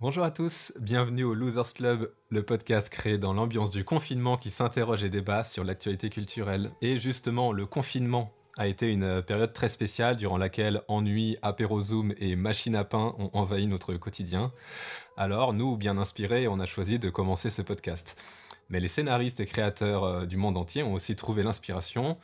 Bonjour à tous, bienvenue au Losers Club, le podcast créé dans l'ambiance du confinement qui s'interroge et débat sur l'actualité culturelle. Et justement, le confinement a été une période très spéciale durant laquelle ennui, apéro zoom et machine à pain ont envahi notre quotidien. Alors, nous, bien inspirés, on a choisi de commencer ce podcast. Mais les scénaristes et créateurs euh, du monde entier ont aussi trouvé l'inspiration,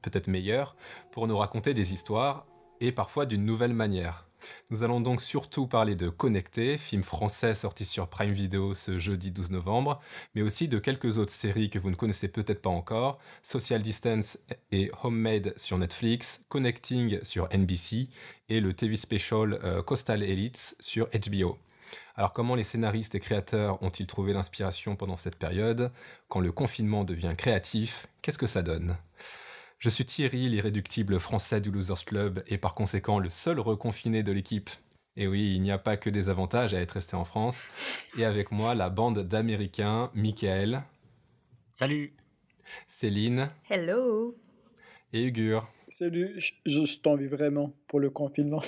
peut-être meilleure, pour nous raconter des histoires, et parfois d'une nouvelle manière. Nous allons donc surtout parler de Connecté, film français sorti sur Prime Video ce jeudi 12 novembre, mais aussi de quelques autres séries que vous ne connaissez peut-être pas encore, Social Distance et Homemade sur Netflix, Connecting sur NBC et le TV special euh, Coastal Elites sur HBO. Alors comment les scénaristes et créateurs ont-ils trouvé l'inspiration pendant cette période? Quand le confinement devient créatif, qu'est-ce que ça donne? Je suis Thierry, l'irréductible français du Losers Club, et par conséquent le seul reconfiné de l'équipe. Et oui, il n'y a pas que des avantages à être resté en France. Et avec moi, la bande d'Américains, Michael. Salut. Céline. Hello. Et Ugur. Salut, je, je t'envie vraiment pour le confinement.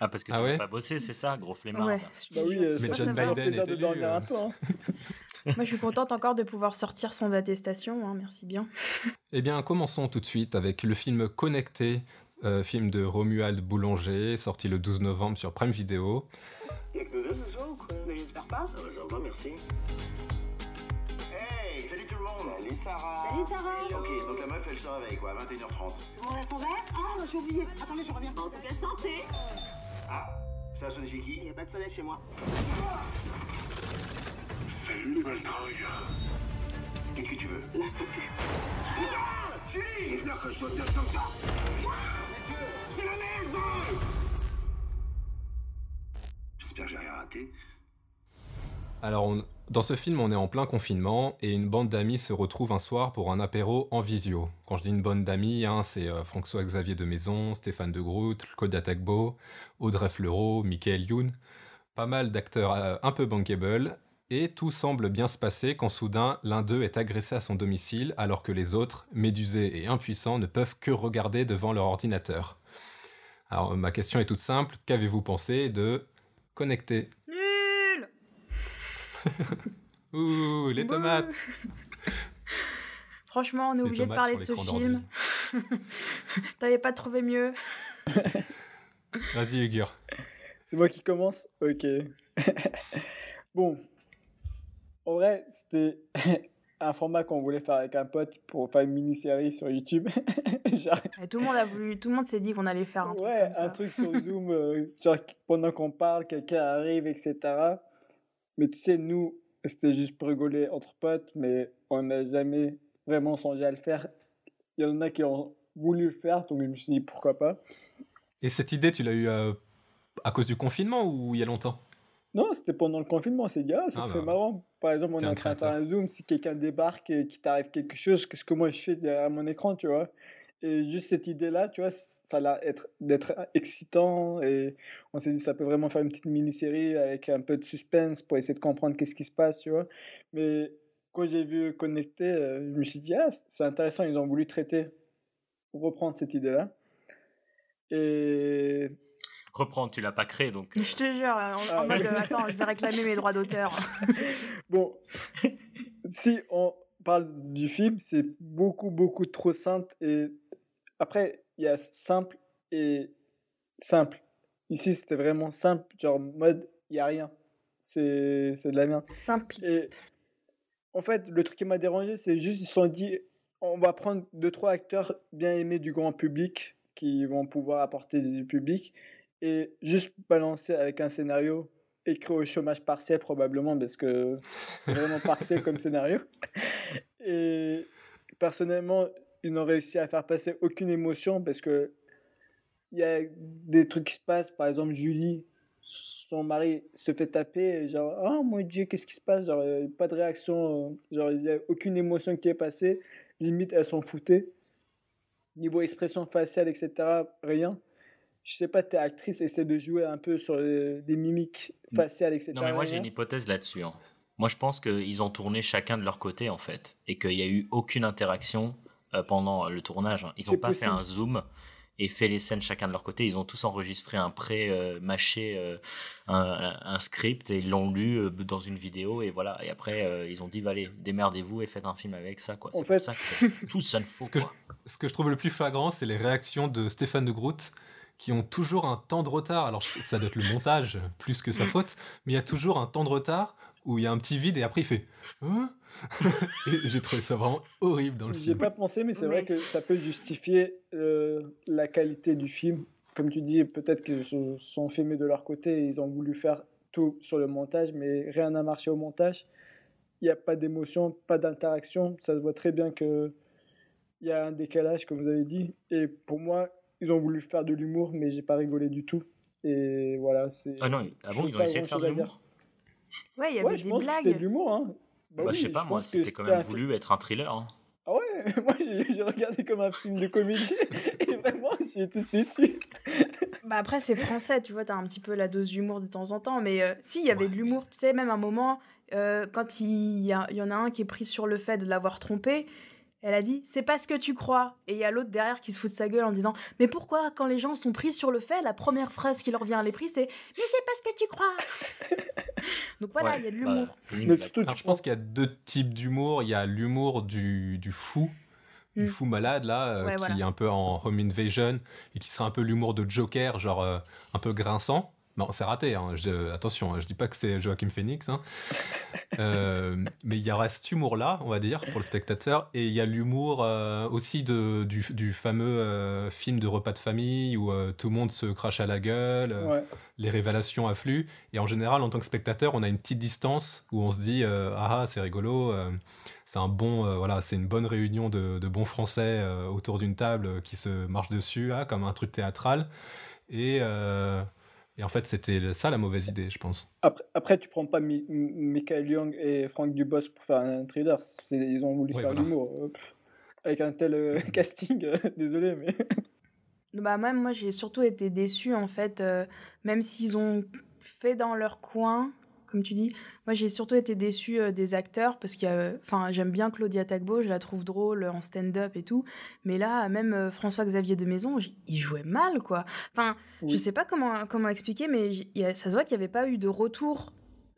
Ah, parce que Ah tu ouais veux pas bosser, c'est ça, gros flemmard. Ouais. Bah oui, euh, Mais ça John Biden est élu, euh. un peu. hein. Moi, je suis contente encore de pouvoir sortir sans attestation. hein, merci bien. Eh bien, commençons tout de suite avec le film Connecté, euh, film de Romuald Boulanger, sorti le 12 novembre sur Prime Video. Y'a que nous deux ce soir ou quoi? Mais j'espère pas. Ah ça va, merci. Hey, salut tout le monde Salut Sarah Salut Sarah Ok, donc la meuf elle se réveille quoi, à 21h30. Tout le monde a son verre? Ah, j'ai oublié Attendez, je reviens En tout cas, santé Ah, ça a sonné chez qui? Il n'y a pas de soleil chez moi. Salut les baltringues Qu'est-ce que tu veux Là, ça pue. Julie Il vient que je saute de son temps Messieurs, c'est la merde J'espère que j'ai rien raté. Alors, on- dans ce film, on est en plein confinement et une bande d'amis se retrouve un soir pour un apéro en visio. Quand je dis une bande d'amis, hein, c'est euh, François-Xavier de Maison, Stéphane de Groot, Claudia Tagbo, Audrey Fleurot, Michael Youn. Pas mal d'acteurs euh, un peu bankable. Et tout semble bien se passer quand soudain l'un d'eux est agressé à son domicile alors que les autres, médusés et impuissants, ne peuvent que regarder devant leur ordinateur. Alors ma question est toute simple, qu'avez-vous pensé de Connecté Nul Ouh, les tomates Franchement, on est obligé de parler de ce film. T'avais pas trouvé mieux Vas-y, Ugur. C'est moi qui commence? Ok. bon. En vrai, c'était un format qu'on voulait faire avec un pote pour faire une mini-série sur YouTube. Genre, Et Tout le monde a voulu, tout le monde s'est dit qu'on allait faire un truc ouais, comme ça. un truc sur Zoom, euh, genre pendant qu'on parle, quelqu'un arrive, etc. Mais tu sais, nous, c'était juste pour rigoler entre potes, mais on n'a jamais vraiment songé à le faire. Il y en a qui ont voulu le faire, donc je me suis dit pourquoi pas. Et cette idée, tu l'as eue euh, à cause du confinement ou il y a longtemps? Non, c'était pendant le confinement. On s'est dit, ah, ça Ah serait bah, marrant. Par exemple, on est un en train de faire un zoom. Si quelqu'un débarque et qu'il t'arrive quelque chose, qu'est-ce que moi je fais derrière mon écran, tu vois? Et juste cette idée-là, tu vois, ça a l'air être- d'être excitant. Et on s'est dit, ça peut vraiment faire une petite mini-série avec un peu de suspense pour essayer de comprendre qu'est-ce qui se passe, tu vois? Mais quand j'ai vu Connecté, euh, je me suis dit, ah, c'est intéressant. Ils ont voulu traiter, reprendre cette idée-là. Et Reprendre, tu l'as pas créé, donc. Je te jure, en, en Ah, mode euh, attends, je vais réclamer mes droits d'auteur. Bon, si on parle du film, c'est beaucoup, beaucoup trop simple. Et après, il y a simple et simple. Ici, c'était vraiment simple, genre mode, il n'y a rien. C'est c'est de la merde. Simpliste. En fait, le truc qui m'a dérangé, c'est juste ils se sont dit, on va prendre deux, trois acteurs bien aimés du grand public qui vont pouvoir apporter du public et juste balancer avec un scénario écrit au chômage partiel probablement parce que c'est vraiment partiel comme scénario. Et personnellement, ils n'ont réussi à faire passer aucune émotion parce que il y a des trucs qui se passent. Par exemple, Julie, son mari se fait taper, et genre, oh mon dieu, qu'est-ce qui se passe? Genre, pas de réaction, genre, il n'y a aucune émotion qui est passée. Limite, elles s'en foutaient. Niveau expression faciale, etc., rien. Je sais pas, t'es actrice, essaie de jouer un peu sur les, les mimiques faciales, etc. Non, mais moi j'ai une hypothèse là-dessus. hein. Moi je pense qu'ils ont tourné chacun de leur côté en fait. Et qu'il n'y a eu aucune interaction euh, pendant le tournage. hein. Ils n'ont pas fait un zoom. et fait les scènes chacun de leur côté. Ils ont tous enregistré un pré-mâché, euh, un, un, script et ils l'ont lu euh, dans une vidéo et voilà. Et après, euh, ils ont dit, allez, démerdez-vous et faites un film avec ça, quoi. C'est fait- pour ça que tout ça ne faut Ce que, je, quoi. ce que je trouve le plus flagrant, c'est les réactions de Stéphane de Groot qui ont toujours un temps de retard. Alors, ça doit être le montage plus que sa faute, mais il y a toujours un temps de retard où il y a un petit vide et après il fait Hein Et j'ai trouvé ça vraiment horrible dans le film. pas pensé, mais c'est vrai que ça peut justifier euh, la qualité du film. Comme tu dis, peut-être qu'ils se sont filmés de leur côté et ils ont voulu faire tout sur le montage, mais rien n'a marché au montage. Il n'y a pas d'émotion, pas d'interaction. Ça se voit très bien que il y a un décalage, comme vous avez dit. Et pour moi, ils ont voulu faire de l'humour, mais j'ai pas rigolé du tout. Et voilà, c'est. Ah non, ah je bon, trouve ils ont essayé de faire de l'humour Ouais, il y avait Ouais, je des pense que c'était de blagues. l'humour. Hein. Bah Bah, oui, je sais pas, moi, c'était quand même voulu être un thriller. hein. Ah ouais, moi j'ai regardé comme un film de comédie et vraiment j'ai été déçu. Bah après, c'est français, tu vois, t'as un petit peu la dose d'humour de temps en temps. Mais euh, si, il y avait Ouais. de l'humour. Tu sais, même un moment, euh, quand il y, a- il y en a un qui est pris sur le fait de l'avoir trompé, elle a dit c'est pas ce que tu crois. Et il y a l'autre derrière qui se fout de sa gueule en disant mais pourquoi, quand les gens sont pris sur le fait, la première phrase qui leur vient à l'esprit c'est mais c'est pas ce que tu crois. Donc voilà, il Ouais, y a de l'humour. bah, Alors, je pense qu'il y a deux types d'humour. Il y a l'humour du, du fou, du Mm. fou malade, là, euh, Ouais, qui voilà. est un peu en home invasion et qui serait un peu l'humour de Joker, genre euh, un peu grinçant. Non, c'est raté, hein. Je- attention, hein, je dis pas que c'est Joachim Phoenix. hein. Euh, mais il y aura cet humour-là, on va dire, pour le spectateur. Et il y a l'humour euh, aussi de, du, du fameux euh, film de repas de famille où tout le monde se crache à la gueule. Ouais. les révélations affluent. Et en général, en tant que spectateur, on a une petite distance où on se dit ah ah, c'est rigolo, c'est un bon voilà, c'est une bonne réunion de, de bons Français autour d'une table qui se marche dessus, ah, comme un truc théâtral. Et et en fait, c'était ça la mauvaise idée, je pense. Après, après, tu prends pas Mi- Michael Young et Franck Dubos pour faire un thriller. Ils ont voulu Ouais, faire l'humour. Euh, Avec un tel euh, casting, euh, désolé, mais. Bah même moi j'ai surtout été déçue en fait, euh, même s'ils ont fait dans leur coin, comme tu dis. Moi j'ai surtout été déçue euh, des acteurs parce y a, enfin j'aime bien Claudia Tagbo, je la trouve drôle en stand-up et tout, mais là même euh, François-Xavier de Maison, il jouait mal quoi. Enfin je sais pas comment comment expliquer, mais y a- ça se voit qu'il n'y avait pas eu de retour,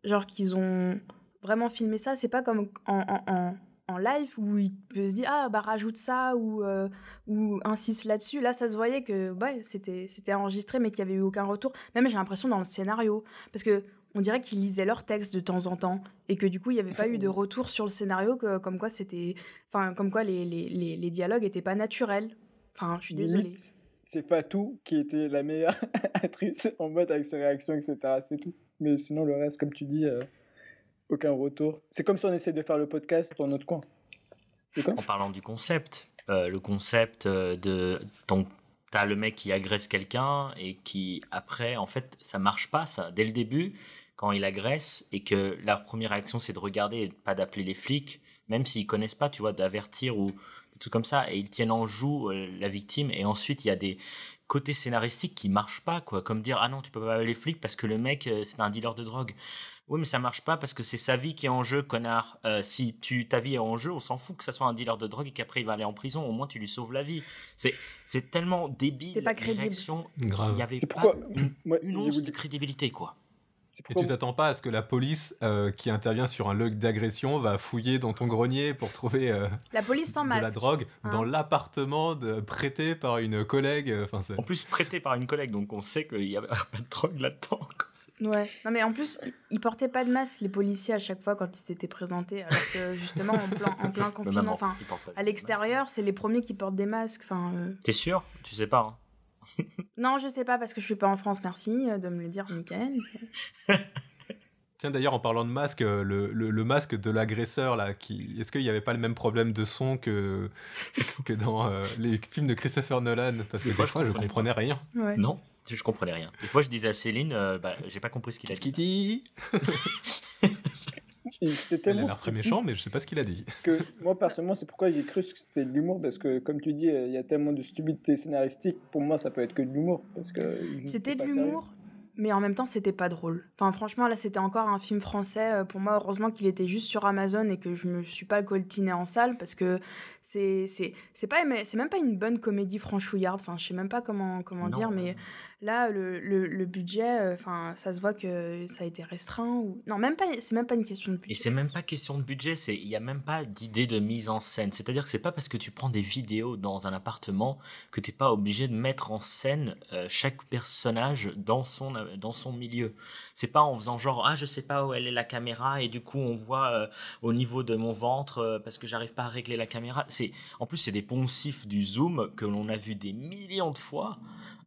genre qu'ils ont vraiment filmé ça. C'est pas comme en, en, en- en live où il peut se dire ah bah rajoute ça ou euh, ou insiste là-dessus. Là, ça se voyait que ouais, c'était c'était enregistré, mais qu'il n'y avait eu aucun retour. Même j'ai l'impression dans le scénario, parce que on dirait qu'ils lisaient leur texte de temps en temps et que du coup il n'y avait pas eu de retour sur le scénario, que, comme quoi c'était, enfin comme quoi les, les, les, les dialogues étaient pas naturels. Enfin, je suis désolée. C'est Fatou qui était la meilleure actrice en mode avec ses réactions, etc. C'est tout. Mais sinon, le reste, comme tu dis, euh, aucun retour. C'est comme si on essayait de faire le podcast dans notre coin. En parlant du concept, euh, le concept euh, de donc t'as le mec qui agresse quelqu'un et qui après en fait ça marche pas ça dès le début quand il agresse et que la première réaction c'est de regarder et pas d'appeler les flics même s'ils connaissent pas tu vois d'avertir ou des trucs comme ça et ils tiennent en joue euh, la victime et ensuite il y a des côtés scénaristiques qui marchent pas quoi comme dire ah non tu peux pas appeler les flics parce que le mec euh, c'est un dealer de drogue oui, mais ça marche pas parce que c'est sa vie qui est en jeu, connard. Euh, si tu ta vie est en jeu, on s'en fout que ça soit un dealer de drogue et qu'après il va aller en prison. Au moins, tu lui sauves la vie. C'est c'est tellement débile. C'était pas crédible. Grave. Il y avait pas pourquoi. Une j'ai once de crédibilité, quoi. Et tu t'attends pas à ce que la police euh, qui intervient sur un log d'agression va fouiller dans ton grenier pour trouver euh, La police sans de la drogue hein. dans l'appartement prêté par une collègue. euh, Enfin, En plus, prêté par une collègue, donc on sait qu'il y avait pas de drogue là-dedans. Ouais. Non mais en plus, ils portaient pas de masque les policiers à chaque fois quand ils s'étaient présentés, alors que justement en plein, en confinement, enfin à l'extérieur, c'est les premiers qui portent des masques. Enfin, euh, T'es sûr? Tu sais pas. hein. Non, je sais pas parce que je suis pas en France. Merci euh, de me le dire, Michael. Tiens, d'ailleurs, en parlant de masque, euh, le, le- le masque de l'agresseur, là, qui... est-ce qu'il n'y avait pas le même problème de son que, que dans euh, les films de Christopher Nolan? Parce que Des fois, fois, je comprenais comprenais rien. Ouais. Non, je comprenais rien. Des fois, je disais à Céline, euh, bah, j'ai pas compris ce qu'il a dit. Kitty Il a l'air très méchant, mais je sais pas ce qu'il a dit. que moi, personnellement, c'est pourquoi j'ai cru que c'était de l'humour. Parce que, comme tu dis, il y a tellement de stupidité scénaristique. Pour moi, ça peut être que de l'humour. Parce que C'était de l'humour, mais en même temps, c'était pas drôle. Enfin, franchement, là, c'était encore un film français. Euh, Pour moi, heureusement qu'il était juste sur Amazon et que je me suis pas coltiné en salle parce que c'est c'est pas même pas une bonne comédie franchouillarde. Enfin, je sais même pas comment comment Non. dire, mais là, le, le, le budget, euh, enfin, ça se voit que ça a été restreint ou non, même pas. C'est même pas une question de budget. Et c'est même pas question de budget, c'est il y a même pas d'idée de mise en scène. C'est-à-dire que c'est pas parce que tu prends des vidéos dans un appartement que t'es pas obligé de mettre en scène euh, chaque personnage dans son dans son milieu. C'est pas en faisant genre ah je sais pas où elle est la caméra et du coup on voit euh, au niveau de mon ventre euh, parce que j'arrive pas à régler la caméra. C'est en plus c'est des poncifs du zoom que l'on a vu des millions de fois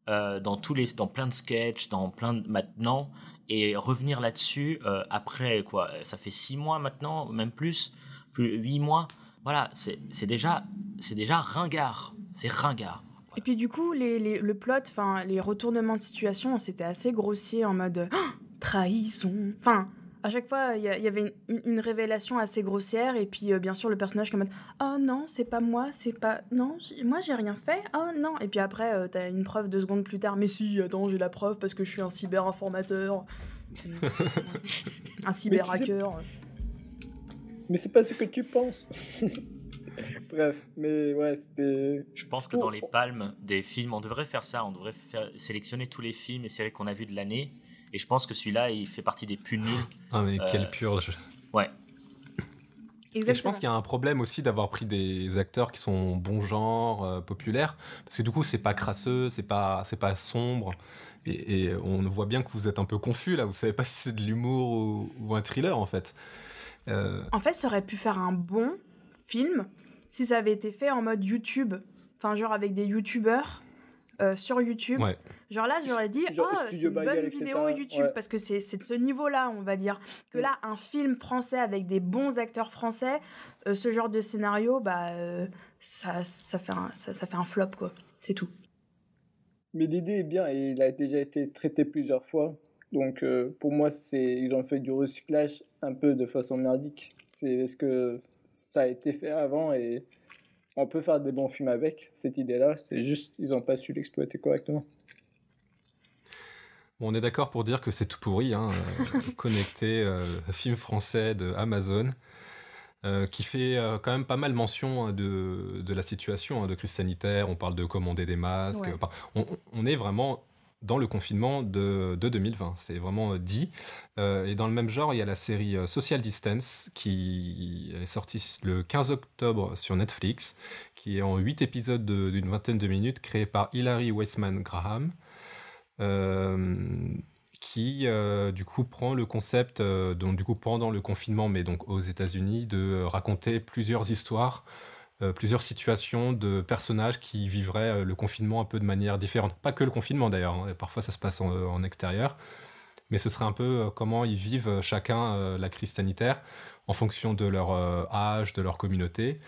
euh, dans tous les dans plein de sketchs, dans plein de maintenant et revenir là-dessus après quoi ça fait six mois maintenant même plus plus huit mois voilà c'est déjà c'est déjà ringard c'est ringard Et puis du coup, les, les- le plot, enfin les retournements de situation, c'était assez grossier en mode Ah, trahison. Enfin, à chaque fois, il y, avait une, une révélation assez grossière et puis euh, bien sûr le personnage comme mode oh non, c'est pas moi, c'est pas non, moi j'ai rien fait. Oh non. Et puis après, euh, t'as une preuve deux secondes plus tard. Mais si, attends, j'ai la preuve parce que je suis un cyberinformateur, un cyberhacker. Mais c'est pas ce que tu penses. Bref, mais ouais, c'était. je pense que dans les palmes des films on devrait faire ça on devrait faire, sélectionner tous les films et séries qu'on a vus de l'année et je pense que celui-là il fait partie des plus nuls Ah, mais Euh, quelle purge. ouais Et je pense qu'il y a un problème aussi d'avoir pris des acteurs qui sont bon genre, euh, populaires, parce que du coup, c'est pas crasseux, c'est pas, c'est pas sombre, et, et on voit bien que vous êtes un peu confus là, vous savez pas si c'est de l'humour ou, ou un thriller en fait. Euh, En fait, ça aurait pu faire un bon film si ça avait été fait en mode YouTube. Enfin, genre avec des YouTubeurs euh, sur YouTube. Ouais. Genre là, j'aurais dit, Genre ah, c'est une Bagel, bonne etc. vidéo YouTube, Ouais. parce que c'est c'est de ce niveau-là, on va dire. Que Mm. là, un film français avec des bons acteurs français, euh, ce genre de scénario, bah, euh, ça, ça, fait un, ça, ça fait un flop, quoi. C'est tout. Mais l'idée est bien et il a déjà été traité plusieurs fois. Donc euh, pour moi, c'est ils ont fait du recyclage un peu de façon merdique. C'est parce que ça a été fait avant et on peut faire des bons films avec cette idée-là. C'est juste ils n'ont pas su l'exploiter correctement. on est d'accord pour dire que c'est tout pourri, hein, euh, connecté euh, film français de Amazon. euh, qui fait euh, quand même pas mal mention hein, de, de la situation hein, de crise sanitaire. On parle de commander des masques. Ouais. Enfin, on, on est vraiment dans le confinement de, de 2020. C'est vraiment euh, dit. Euh, et dans le même genre, il y a la série euh, Social Distance qui est sortie le 15 octobre sur Netflix, qui est en 8 épisodes de- d'une vingtaine de minutes, créée par Hilary Weissman Graham. qui du coup prend le concept donc du coup pendant le confinement mais donc aux États-Unis de raconter plusieurs histoires euh, plusieurs situations de personnages qui vivraient euh, le confinement un peu de manière différente. Pas que le confinement d'ailleurs, hein, parfois ça se passe en, en extérieur, mais ce serait un peu euh, comment ils vivent euh, chacun euh, la crise sanitaire en fonction de leur euh, âge, de leur communauté.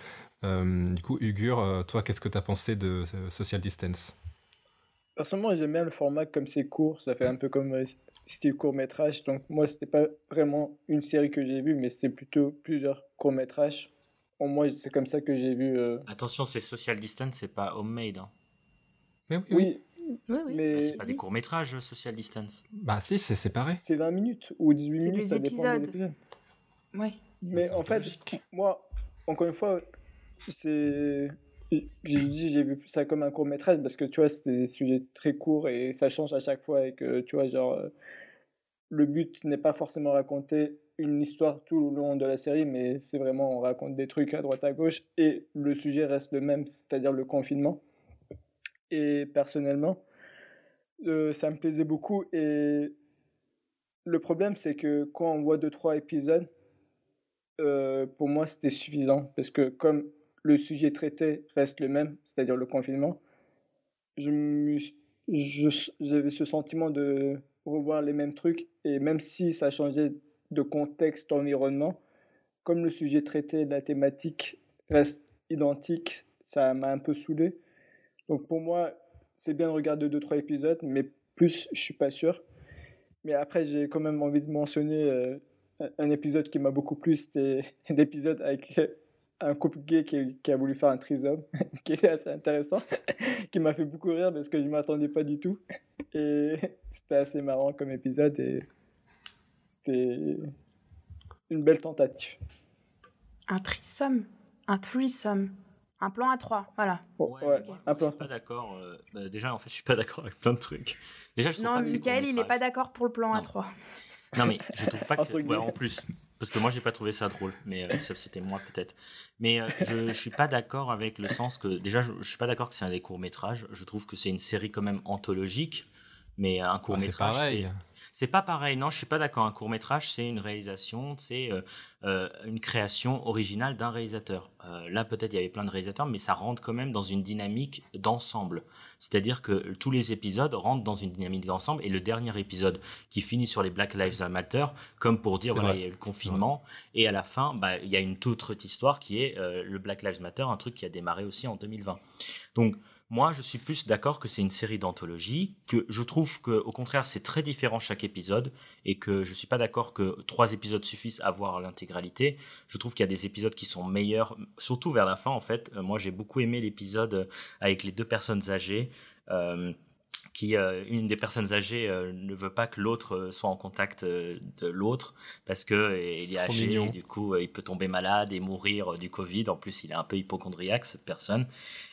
Euh, du coup, Ugur, euh, toi, qu'est-ce que tu as pensé de euh, Social Distance? Personnellement, j'aime bien le format comme c'est court. Ça fait un peu comme euh, style court métrage. Donc moi, c'était pas vraiment une série que j'ai vue, mais c'était plutôt plusieurs courts métrages. Au moins, c'est comme ça que j'ai vu. euh, attention c'est social distance c'est pas homemade hein. Mais oui, oui. Oui, Oui, oui. mais c'est pas des courts métrages social distance Bah si, c'est séparé. c'est 20 minutes ou 18 C'est minutes. des ça dépend de épisodes. Ouais. Mais C'est en fait, logique. moi, encore une fois, c'est. J'ai dit, j'ai vu ça comme un court métrage parce que tu vois, c'était des sujets très courts et ça change à chaque fois et que tu vois, genre, euh, le but n'est pas forcément raconter une histoire tout le long de la série, mais c'est vraiment on raconte des trucs à droite à gauche et le sujet reste le même, c'est-à-dire le confinement. Et personnellement, euh, ça me plaisait beaucoup et le problème c'est que quand on voit deux trois épisodes, euh, pour moi, c'était suffisant parce que comme le sujet traité reste le même, c'est-à-dire le confinement, je me suis- je- j'avais ce sentiment de revoir les mêmes trucs et même si ça changeait de contexte, d'environnement, comme le sujet traité, la thématique reste identique, ça m'a un peu saoulé. Donc pour moi, c'est bien de regarder deux trois épisodes, mais plus, je suis pas sûr. Mais après, j'ai quand même envie de mentionner euh, un- épisode qui m'a beaucoup plu, c'était l'épisode avec un couple gay qui, qui a voulu faire un trisome, qui est assez intéressant, qui m'a fait beaucoup rire parce que je ne m'attendais pas du tout. Et c'était assez marrant comme épisode c'était une belle tentative. Un trisome Un threesome Un plan à trois, voilà. Bon, Ouais, ouais, moi, un je suis pas d'accord. euh, bah, déjà, en fait, je suis pas d'accord avec plein de trucs. Déjà, je trouve Non, pas que c'est Michael, il est pas d'accord pour le plan à Non. trois. Non, mais je trouve pas que. Ouais, en plus. Parce que moi, j'ai pas trouvé ça drôle. Mais euh, ça, c'était moi, peut-être. Mais euh, je, je suis pas d'accord avec le sens que. Déjà, je, je suis pas d'accord que c'est un des courts-métrages. Je trouve que c'est une série quand même anthologique. Mais un Ah, c'est court-métrage. pareil. C'est pas pareil, non, je suis pas d'accord. Un court métrage, c'est une réalisation, c'est euh, euh, une création originale d'un réalisateur. Euh, là, peut-être il y avait plein de réalisateurs, mais ça rentre quand même dans une dynamique d'ensemble. C'est-à-dire que tous les épisodes rentrent dans une dynamique d'ensemble, et le dernier épisode qui finit sur les Black Lives Matter, comme pour dire C'est voilà, vrai. il y a eu le confinement, et à la fin, bah, il y a une toute autre histoire qui est euh, le Black Lives Matter, un truc qui a démarré aussi en 2020. Donc moi, je suis plus d'accord que c'est une série d'anthologie, que je trouve que, au contraire, c'est très différent chaque épisode, et que je suis pas d'accord que trois épisodes suffisent à voir l'intégralité. Je trouve qu'il y a des épisodes qui sont meilleurs, surtout vers la fin, en fait. Euh, moi, j'ai beaucoup aimé l'épisode avec les deux personnes âgées. euh, qui euh, une des personnes âgées euh, ne veut pas que l'autre euh, soit en contact euh, de l'autre parce que euh, il est Trop âgé mignon. et du coup euh, il peut tomber malade et mourir euh, du Covid. En plus, il est un peu hypochondriaque cette personne.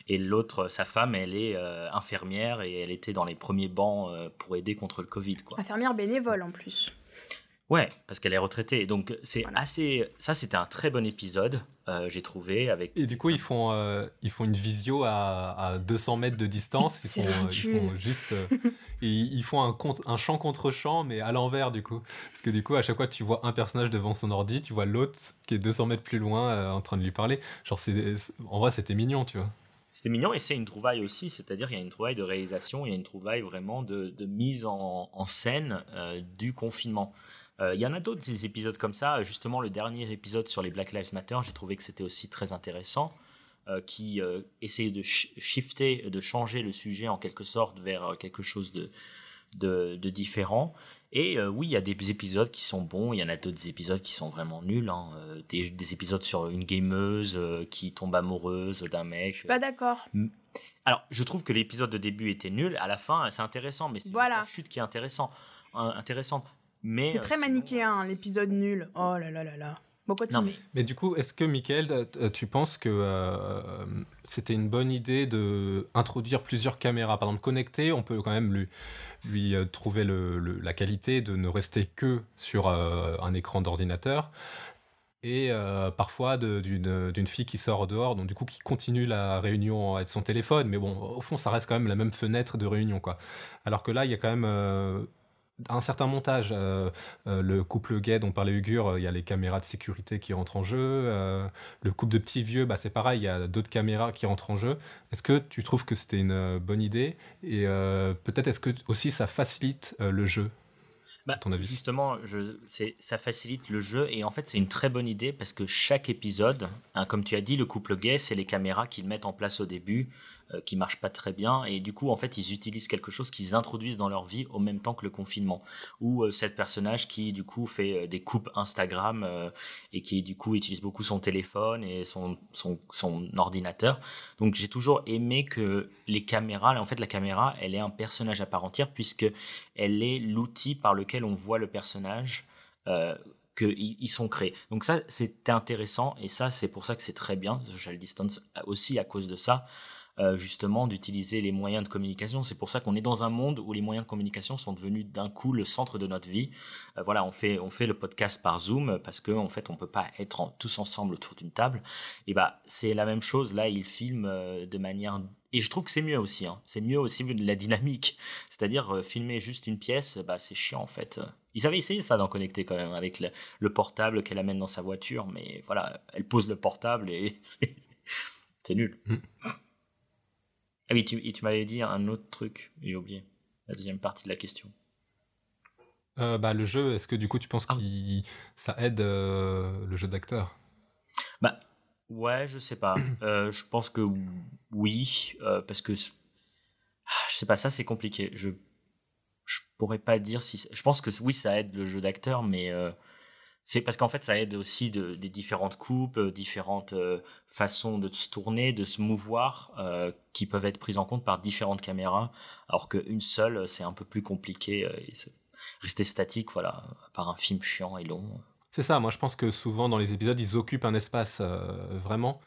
Et l'autre, euh, sa femme, elle est euh, infirmière et elle était dans les premiers bancs euh, pour aider contre le Covid. Quoi. Infirmière bénévole en plus. Ouais, parce qu'elle est retraitée. Donc c'est Voilà. assez. Ça, c'était un très bon épisode, euh, j'ai trouvé avec. Et du coup, ils font, euh, ils font une visio à, à 200 mètres de distance. Ils sont, euh, ils sont juste. euh, et ils ils font un, contre, un chant contre chant, mais à l'envers, du coup. Parce que du coup, à chaque fois, tu vois un personnage devant son ordi, tu vois l'autre qui est 200 mètres plus loin euh, en train de lui parler. Genre, c'est, en vrai, c'était mignon, tu vois. C'était mignon et c'est une trouvaille aussi, c'est-à-dire il y a une trouvaille de réalisation, il y a une trouvaille vraiment de, de mise en, en scène euh, du confinement. Euh, Il y en a d'autres des épisodes comme ça. Justement, le dernier épisode sur les Black Lives Matter, j'ai trouvé que c'était aussi très intéressant, euh, qui euh, essayait de sh- shifter, de changer le sujet en quelque sorte vers euh, quelque chose de, de, de différent. Et euh, oui, il y a des épisodes qui sont bons, il y en a d'autres épisodes qui sont vraiment nuls. hein. Euh, Des, des épisodes sur une gameuse euh, qui tombe amoureuse d'un mec. Je suis pas d'accord. Alors, je trouve que l'épisode de début était nul. À la fin, c'est intéressant, mais c'est Voilà. la chute qui est intéressant, euh, intéressante. Mais C'est euh, très manichéen, l'épisode nul. Oh là là là là. Bon, continue. Non mais Mais du coup, est-ce que, Michael, euh, tu penses que euh, c'était une bonne idée de introduire plusieurs caméras? Par exemple, connectées, on peut quand même lui, lui euh, trouver le- le- la qualité de ne rester que sur euh, un écran d'ordinateur. Et euh, parfois d'une d'une fille qui sort dehors, donc du coup qui continue la réunion avec son téléphone. Mais bon, au fond, ça reste quand même la même fenêtre de réunion, quoi. Alors que là, il y a quand même euh, un certain montage. euh, euh, le couple gay dont parlait Ugur, euh, il y a les caméras de sécurité qui rentrent en jeu. le couple de petits vieux, bah, c'est pareil, il y a d'autres caméras qui rentrent en jeu. Est-ce que tu trouves que c'était une bonne idée? Et peut-être est-ce que aussi ça facilite le jeu? Bah, à ton avis? justement, je, ça facilite le jeu et en fait c'est une très bonne idée parce que chaque épisode, hein, comme tu as dit, le couple gay, c'est les caméras qu'ils mettent en place au début, qui marchent pas très bien et du coup en fait ils utilisent quelque chose qu'ils introduisent dans leur vie au même temps que le confinement. Ou euh, cette personnage qui du coup fait euh, des coupes Instagram euh, et qui du coup utilise beaucoup son téléphone et son, son, ordinateur. Donc j'ai toujours aimé que les caméras, en fait la caméra, elle est un personnage à part entière puisque elle est l'outil par lequel on voit le personnage euh, qu'ils ils sont créés. Donc ça, c'était intéressant et ça, c'est pour ça que c'est très bien, Social Distance aussi à cause de ça, euh, justement d'utiliser les moyens de communication. C'est pour ça qu'on est dans un monde où les moyens de communication sont devenus d'un coup le centre de notre vie. Euh, voilà, on fait on fait le podcast par Zoom parce que en fait on peut pas être tous ensemble autour d'une table. Et bah c'est la même chose. Là, ils filment euh, de manière et je trouve que c'est mieux aussi. Hein. C'est mieux aussi de la dynamique. C'est-à-dire filmer juste une pièce, bah c'est chiant en fait. Ils avaient essayé ça d'en connecter quand même avec le, le portable qu'elle amène dans sa voiture, mais voilà, elle pose le portable et c'est c'est nul. Ah oui, tu, tu m'avais dit un autre truc, j'ai oublié la deuxième partie de la question. Euh, bah, Le jeu, est-ce que du coup tu penses Ah. que ça aide euh, le jeu d'acteur? Bah ouais, je sais pas. Euh, je pense que oui, parce que ah, je sais pas, ça c'est compliqué. Je je pourrais pas dire si. Je pense que oui, ça aide le jeu d'acteur, mais C'est parce qu'en fait, ça aide aussi de, des différentes coupes, euh, différentes euh, façons de se tourner, de se mouvoir, euh, qui peuvent être prises en compte par différentes caméras, alors qu'une seule, c'est un peu plus compliqué. et rester statique, voilà, par un film chiant et long. C'est ça, moi je pense que souvent dans les épisodes, ils occupent un espace vraiment.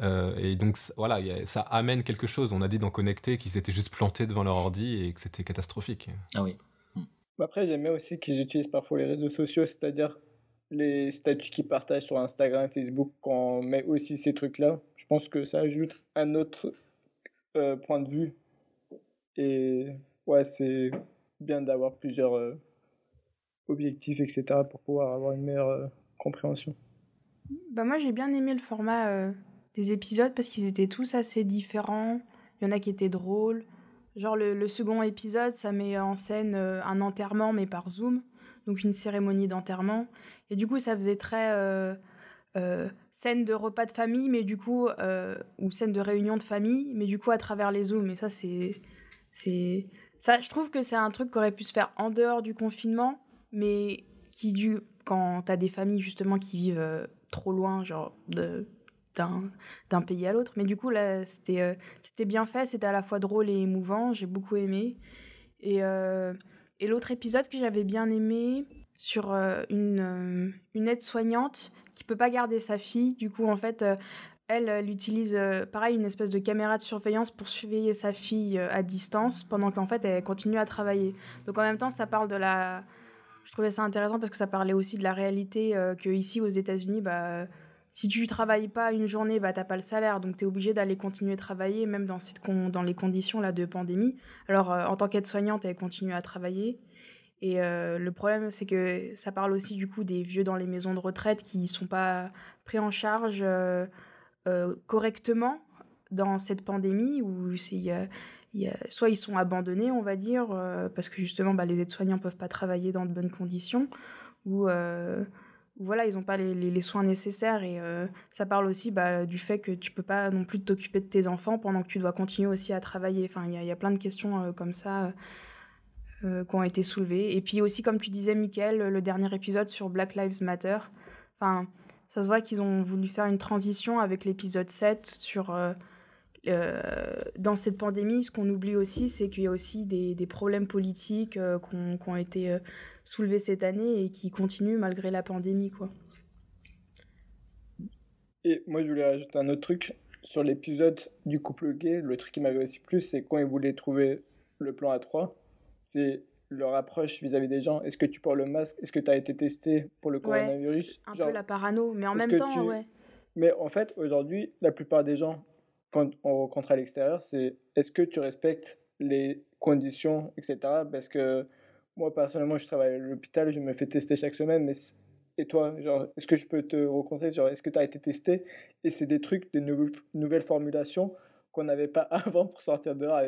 et donc voilà, ça amène quelque chose. On a dit dans Connecté qu'ils étaient juste plantés devant leur ordi et que c'était catastrophique. Ah oui. Après, j'aime bien aussi qu'ils utilisent parfois les réseaux sociaux, c'est-à-dire les statuts qu'ils partagent sur Instagram, Facebook, quand on met aussi ces trucs-là. Je pense que ça ajoute un autre euh, point de vue. Et ouais, c'est bien d'avoir plusieurs euh, objectifs, etc., pour pouvoir avoir une meilleure euh, compréhension. Bah moi, j'ai bien aimé le format des épisodes parce qu'ils étaient tous assez différents. Il y en a qui étaient drôles. Genre le, le second épisode, ça met en scène un enterrement, mais par Zoom donc une cérémonie d'enterrement. Et du coup, ça faisait très euh, euh, scène de repas de famille, mais du coup, euh, ou scène de réunion de famille, mais du coup à travers les zooms. Et ça, c'est, c'est, ça, je trouve que c'est un truc qui aurait pu se faire en dehors du confinement, mais qui du quand t'as des familles justement qui vivent trop loin, genre de d'un, d'un pays à l'autre. Mais du coup, là, c'était, c'était bien fait, c'était à la fois drôle et émouvant, j'ai beaucoup aimé. Et, et l'autre épisode que j'avais bien aimé sur euh, une, euh, une aide-soignante qui peut pas garder sa fille. Du coup, en fait, euh, elle, elle utilise pareil une espèce de caméra de surveillance pour surveiller sa fille à distance pendant qu'en fait elle continue à travailler. Donc en même temps, ça parle de la. Je trouvais ça intéressant parce que ça parlait aussi de la réalité que ici aux États-Unis, bah si tu travailles pas une journée, bah t'as pas le salaire, donc tu es obligé d'aller continuer à travailler, même dans, cette dans les conditions là de pandémie. Alors euh, en tant qu'aide-soignante, elle continue à travailler. Et euh, le problème, c'est que ça parle aussi du coup des vieux dans les maisons de retraite qui sont pas pris en charge euh, correctement dans cette pandémie, où soit ils sont abandonnés, on va dire, parce que justement bah, les aides-soignants peuvent pas travailler dans de bonnes conditions, ou voilà, ils n'ont pas les, soins nécessaires. Et euh, ça parle aussi bah, du fait que tu peux pas non plus t'occuper de tes enfants pendant que tu dois continuer aussi à travailler. Enfin, il y, a plein de questions euh, comme ça euh, qui ont été soulevées. Et puis aussi, comme tu disais, Mickaël, le dernier épisode sur Black Lives Matter. Enfin, ça se voit qu'ils ont voulu faire une transition avec l'épisode 7 sur... dans cette pandémie, ce qu'on oublie aussi, c'est qu'il y a aussi des, problèmes politiques qui ont été soulevé cette année et qui continue malgré la pandémie, quoi. Et moi, je voulais rajouter un autre truc sur l'épisode du couple gay. Le truc qui m'avait aussi plu, c'est quand ils voulaient trouver le plan A3, c'est leur approche vis-à-vis des gens. Est-ce que tu portes le masque? Est-ce que tu as été testé pour le coronavirus? Un peu la parano, mais en même temps, ouais. Mais en fait, aujourd'hui, la plupart des gens, quand on rencontre à l'extérieur, c'est est-ce que tu respectes les conditions, etc. Parce que moi, personnellement, je travaille à l'hôpital, je me fais tester chaque semaine, mais et toi, est-ce que je peux te rencontrer? Est-ce que tu as été testé? Et c'est des trucs, des nouvelles formulations qu'on n'avait pas avant pour sortir dehors,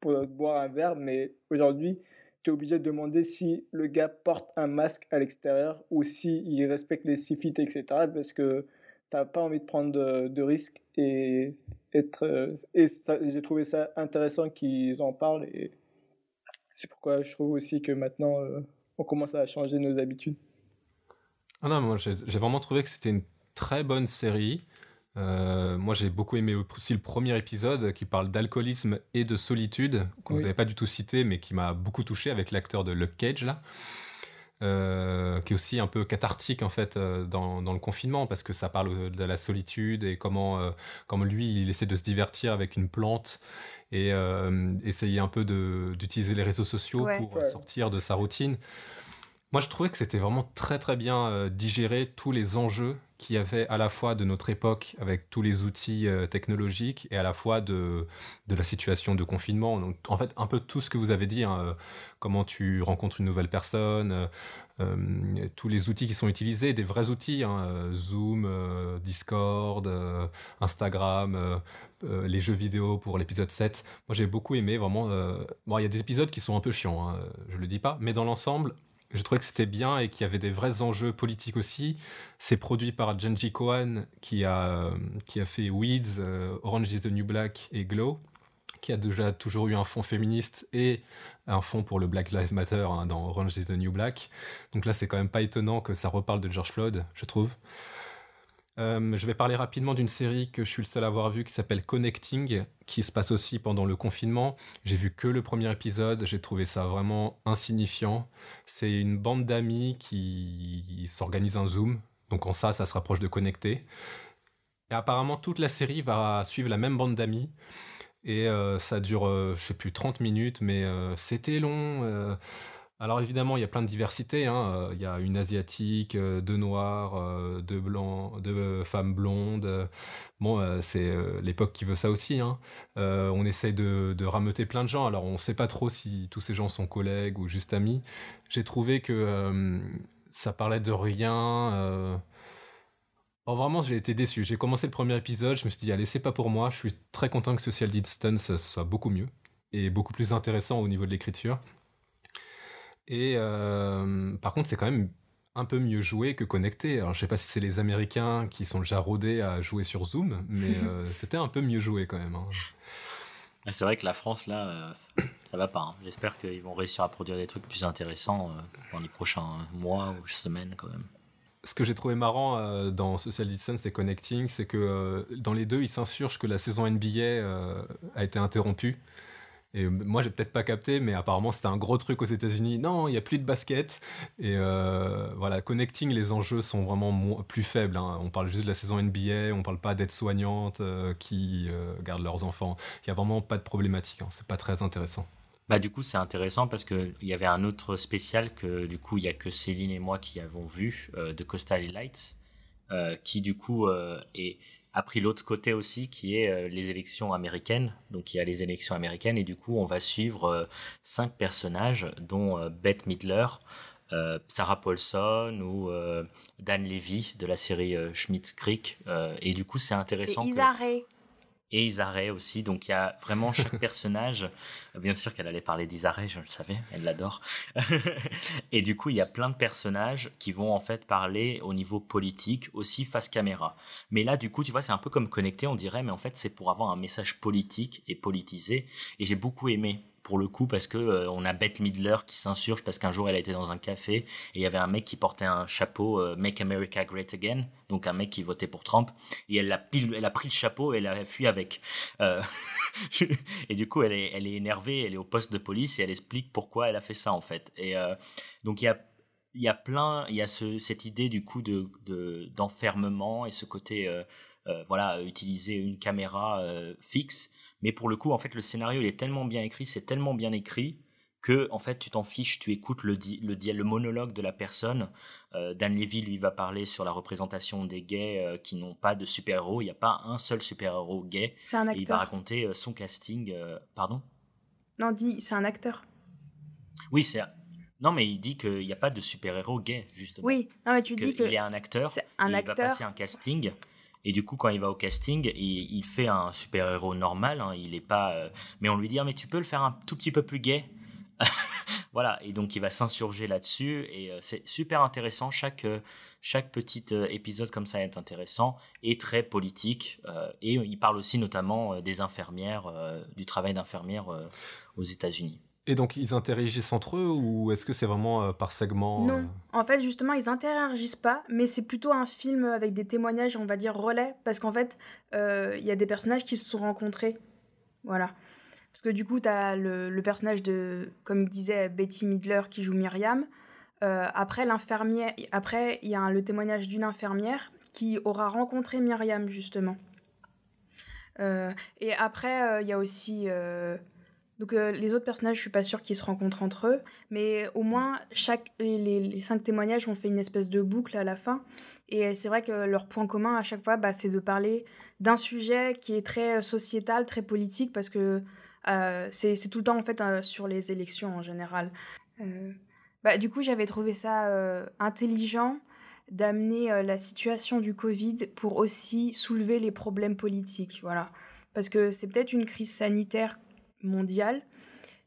pour boire un verre, mais aujourd'hui, tu es obligé de demander si le gars porte un masque à l'extérieur ou s'il il respecte les six etc. Parce que tu n'as pas envie de prendre de, de risques et être. Et j'ai trouvé ça intéressant qu'ils en parlent et c'est pourquoi je trouve aussi que maintenant, euh, on commence à changer nos habitudes. Ah non, moi j'ai vraiment trouvé que c'était une très bonne série. Euh, moi j'ai beaucoup aimé aussi le premier épisode qui parle d'alcoolisme et de solitude, que vous n'avez pas du tout cité, mais qui m'a beaucoup touché avec l'acteur de Luke Cage là. Euh, qui est aussi un peu cathartique en fait dans, dans, le confinement parce que ça parle de la solitude et comment, comment lui il essaie de se divertir avec une plante et euh, essayer un peu d'utiliser les réseaux sociaux pour sortir de sa routine. Moi, je trouvais que c'était vraiment très très bien euh, digéré tous les enjeux qu'il y avait à la fois de notre époque avec tous les outils euh, technologiques et à la fois de, de la situation de confinement. Donc, en fait, un peu tout ce que vous avez dit, hein, comment tu rencontres une nouvelle personne, tous les outils qui sont utilisés, des vrais outils, hein, Zoom, Discord, Instagram, euh, les jeux vidéo pour l'épisode 7. Moi, j'ai beaucoup aimé, vraiment. Euh, bon, il y a des épisodes qui sont un peu chiants, hein, je le dis pas, mais dans l'ensemble, je trouvais que c'était bien et qu'il y avait des vrais enjeux politiques aussi. C'est produit par Genji Kohan qui a, qui a fait Weeds, euh, Orange is the New Black et Glow, qui a déjà toujours eu un fond féministe et un fond pour le Black Lives Matter hein, dans Orange is the New Black. Donc là, c'est quand même pas étonnant que ça reparle de George Floyd, je trouve. Euh, je vais parler rapidement d'une série que je suis le seul à avoir vue qui s'appelle Connecting, qui se passe aussi pendant le confinement. J'ai vu que le premier épisode, j'ai trouvé ça vraiment insignifiant. C'est une bande d'amis qui s'organise un Zoom, donc en ça, ça se rapproche de Connecter. Et apparemment, toute la série va suivre la même bande d'amis. Et euh, ça dure, euh, je sais plus, 30 minutes, mais c'était long. Alors évidemment, il y a plein de diversité. Hein. Euh, il y a une asiatique, euh, deux noirs, euh, deux deux femmes blondes. Bon, c'est l'époque qui veut ça aussi. Hein. on essaye de, de, rameuter plein de gens. Alors on ne sait pas trop si tous ces gens sont collègues ou juste amis. J'ai trouvé que ça parlait de rien. Oh, vraiment, j'ai été déçu. J'ai commencé le premier épisode, je me suis dit, allez, c'est pas pour moi. Je suis très content que Social Distance soit beaucoup mieux et beaucoup plus intéressant au niveau de l'écriture. Et euh, par contre, c'est quand même un peu mieux joué que connecté. Alors, je sais pas si c'est les Américains qui sont déjà rodés à jouer sur Zoom, mais euh, c'était un peu mieux joué quand même. Hein. C'est vrai que la France, là, euh, ça va pas. Hein. J'espère qu'ils vont réussir à produire des trucs plus intéressants dans les prochains mois ou semaines quand même. Ce que j'ai trouvé marrant dans Social Distance et Connecting, c'est que dans les deux, ils s'insurgent que la saison NBA a été interrompue. Et moi, j'ai peut-être pas capté, mais apparemment, c'était un gros truc aux États-Unis. Non, il n'y a plus de basket. Et euh, voilà, connecting, les enjeux sont vraiment plus faibles. Hein. On parle juste de la saison NBA, on parle pas d'aides soignantes euh, qui euh, gardent leurs enfants. Il y a vraiment pas de problématique. Hein. C'est pas très intéressant. Bah du coup c'est intéressant parce que il y avait un autre spécial que du coup il y a que Céline et moi qui avons vu de Coastal Lights qui du coup est a pris l'autre côté aussi qui est euh, les élections américaines. Donc il y a les élections américaines et du coup on va suivre euh, cinq personnages dont euh, Bette Midler, Sarah Paulson ou Dan Levy de la série Schmidt Creek. et du coup c'est intéressant. Et et Isaré aussi. Donc il y a vraiment chaque personnage. Bien sûr qu'elle allait parler d'Isaré, je le savais, elle l'adore. et du coup, il y a plein de personnages qui vont en fait parler au niveau politique, aussi face caméra. Mais là, du coup, tu vois, c'est un peu comme connecté, on dirait, mais en fait, c'est pour avoir un message politique et politisé. Et j'ai beaucoup aimé pour le coup parce que euh, on a Bette Midler qui s'insurge parce qu'un jour elle a été dans un café et il y avait un mec qui portait un chapeau euh, Make America Great Again donc un mec qui votait pour Trump et elle a, elle a pris le chapeau et elle a fui avec. Euh, et du coup elle est, elle est énervée elle est au poste de police et elle explique pourquoi elle a fait ça en fait. Et donc il y a il y a plein il y a ce, cette idée du coup de d'enfermement et ce côté voilà utiliser une caméra fixe mais pour le coup, en fait, le scénario il est tellement bien écrit, c'est tellement bien écrit que en fait tu t'en fiches, tu écoutes le, le, le monologue de la personne. Euh, Dan Levy lui va parler sur la représentation des gays euh, qui n'ont pas de super-héros. Il n'y a pas un seul super-héros gay. C'est un acteur. il va raconter euh, son casting. pardon? Non, dit c'est un acteur. Oui, c'est. Non, mais il dit qu'il n'y a pas de super-héros gay, justement. Oui, non, mais tu dis que. Il est un acteur. un acteur. Il va passer un casting. Et du coup, quand il va au casting, il, fait un super-héros normal. Hein, il est pas. Euh, mais on lui dit, ah, mais tu peux le faire un tout petit peu plus gay. voilà. Et donc, il va s'insurger là-dessus. Et euh, c'est super intéressant. Chaque, euh, chaque petit épisode comme ça est intéressant et très politique. et il parle aussi notamment des infirmières, du travail d'infirmière aux États-Unis. Et donc ils interagissent entre eux ou est-ce que c'est vraiment euh, par segment Non, euh? En fait justement ils interagissent pas, mais c'est plutôt un film avec des témoignages, on va dire relais, parce qu'en fait euh, il y a des personnages qui se sont rencontrés. Voilà. Parce que du coup tu as le, personnage de, comme il disait, Betty Midler qui joue Myriam. après l'infirmière, après il y a le témoignage d'une infirmière qui aura rencontré Myriam justement. et après il y a aussi donc euh, les autres personnages, je suis pas sûre qu'ils se rencontrent entre eux, mais au moins chaque les, cinq témoignages ont fait une espèce de boucle à la fin. Et c'est vrai que leur point commun à chaque fois, bah, c'est de parler d'un sujet qui est très euh, sociétal, très politique, parce que euh, c'est tout le temps en fait sur les élections en général. bah, du coup, j'avais trouvé ça intelligent d'amener la situation du Covid pour aussi soulever les problèmes politiques, voilà. Parce que c'est peut-être une crise sanitaire mondiale.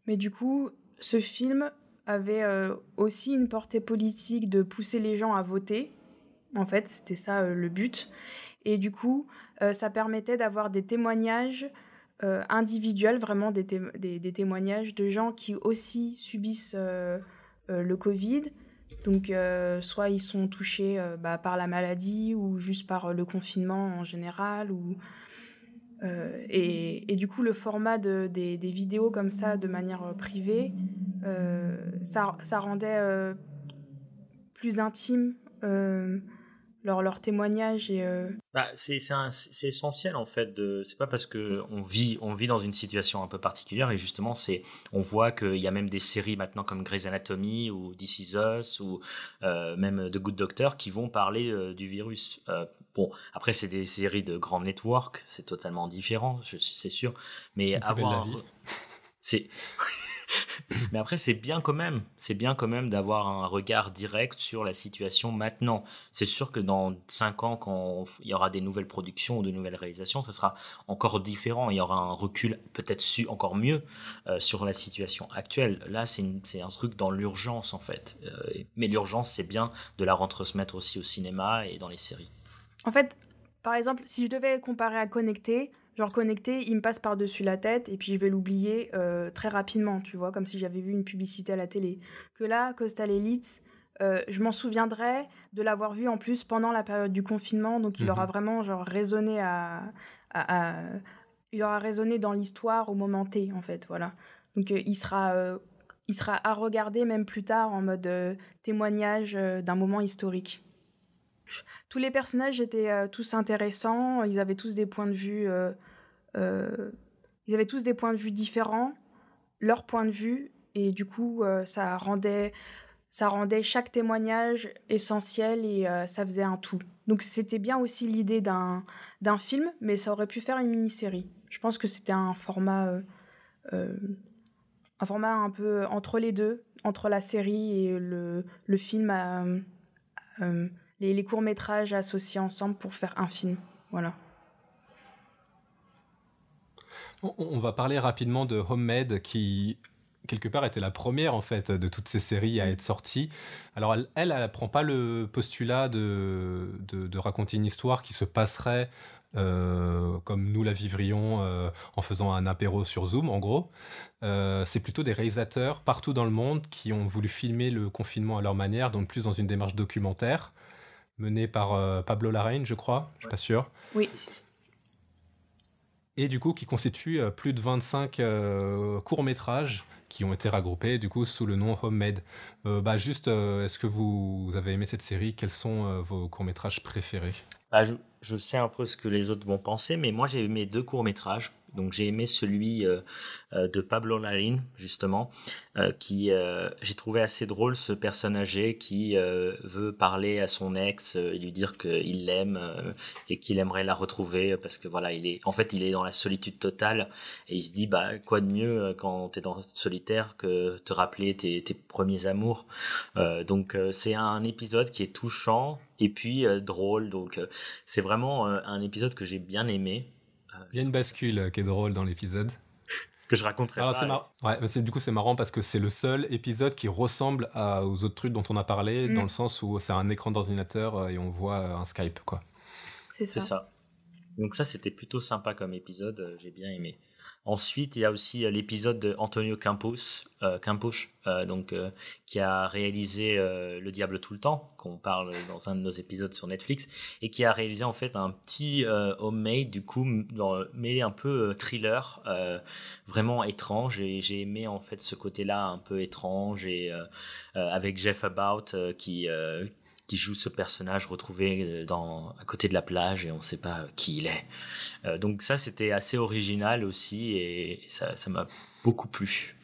Mais du coup, ce film avait euh, aussi une portée politique de pousser les gens à voter. En fait, c'était ça euh, le but. Et du coup, euh, ça permettait d'avoir des témoignages individuelles, vraiment des, des, témoignages de gens qui aussi subissent le Covid. Donc, soit ils sont touchés bah, par la maladie ou juste par le confinement en général. Ou, et, et, du coup, le format de, des, vidéos comme ça, de manière privée, ça, ça, rendait plus intime leur, leur témoignage et euh, bah, c'est essentiel en fait de c'est pas parce que on vit on vit dans une situation un peu particulière et justement c'est on voit qu'il y a même des séries maintenant comme Grey's Anatomy ou This Is Us ou euh, même The Good Doctor qui vont parler euh, du virus bon après c'est des séries de grands networks c'est totalement différent c'est sûr mais avoir c'est Mais après, c'est bien quand même, c'est bien quand même d'avoir un regard direct sur la situation maintenant. C'est sûr que dans 5 ans, quand il y aura des nouvelles productions ou de nouvelles réalisations, ça sera encore différent. Il y aura un recul peut-être su encore mieux euh, sur la situation actuelle. Là, c'est un truc dans l'urgence en fait. Euh, mais l'urgence, c'est bien de la retransmettre aussi au cinéma et dans les séries. En fait, par exemple, si je devais comparer à Connecté, genre connecté, il me passe par-dessus la tête et puis je vais l'oublier euh, très rapidement, tu vois, comme si j'avais vu une publicité à la télé. Que là, Coastal Elites, euh, je m'en souviendrai de l'avoir vu en plus pendant la période du confinement, donc il aura mhm. vraiment genre résonné à, il aura résonné dans l'histoire au moment T en fait, voilà. Donc euh, il sera il sera à regarder même plus tard en mode témoignage d'un moment historique. Tous les personnages étaient euh, tous intéressants, ils avaient tous des points de vue, euh, euh, ils avaient tous des points de vue différents, leur point de vue, et du coup ça rendait ça rendait chaque témoignage essentiel et ça faisait un tout. Donc c'était bien aussi l'idée d'un d'un film, mais ça aurait pu faire une mini-série. Je pense que c'était un format un format un peu entre les deux, entre la série et le, le film les, courts-métrages associés ensemble pour faire un film. Voilà. On va parler rapidement de Homemade qui quelque part était la première en fait de toutes ces séries à être sortie. Alors elle, elle, elle prend pas le postulat de, de, raconter une histoire qui se passerait euh, comme nous la vivrions euh, en faisant un apéro sur Zoom en gros. Euh, c'est plutôt des réalisateurs partout dans le monde qui ont voulu filmer le confinement à leur manière, donc plus dans une démarche documentaire mené par euh, Pablo Larraine, je crois, je suis pas sûr. Oui. Et du coup, qui constitue euh, plus de 25 euh, courts-métrages qui ont été regroupés du coup sous le nom Homemade. bah juste, est-ce que vous, avez aimé cette série? Quels sont vos courts-métrages préférés? Bah, je, je, sais un peu ce que les autres vont penser, mais moi j'ai aimé deux courts-métrages donc j'ai aimé celui euh, euh, de Pablo Larraín justement, euh, qui j'ai trouvé assez drôle ce personnage âgé qui veut parler à son ex et lui dire qu'il l'aime et qu'il aimerait la retrouver parce que voilà il est en fait il est dans la solitude totale et il se dit bah quoi de mieux quand t'es dans solitaire que te rappeler tes premiers amours. donc c'est un épisode qui est touchant et puis drôle donc c'est vraiment un épisode que j'ai bien aimé il y a une bascule euh, qui est drôle dans l'épisode. Que je raconterai Alors, pas. Ouais, du coup, c'est marrant parce que c'est le seul épisode qui ressemble aux autres trucs dont on a parlé, mm. dans le sens où c'est un écran d'ordinateur euh, et on voit euh, un Skype, quoi. C'est ça. ça. Donc ça, c'était plutôt sympa comme épisode, j'ai bien aimé. Ensuite, il y a aussi euh, l'épisode de Antonio Campos, euh, Campos euh, donc, qui a réalisé Le Diable tout le temps, qu'on parle dans un de nos épisodes sur Netflix, et qui a réalisé en fait un petit homemade, du coup, mais un peu thriller, vraiment étrange, et j'ai aimé en fait ce côté-là un peu étrange, et avec Jeff About qui qui joue ce personnage retrouvé euh, dans, à côté de la plage et on ne sait pas qui il est. Euh, donc ça, c'était assez original aussi et ça, ça m'a beaucoup plu.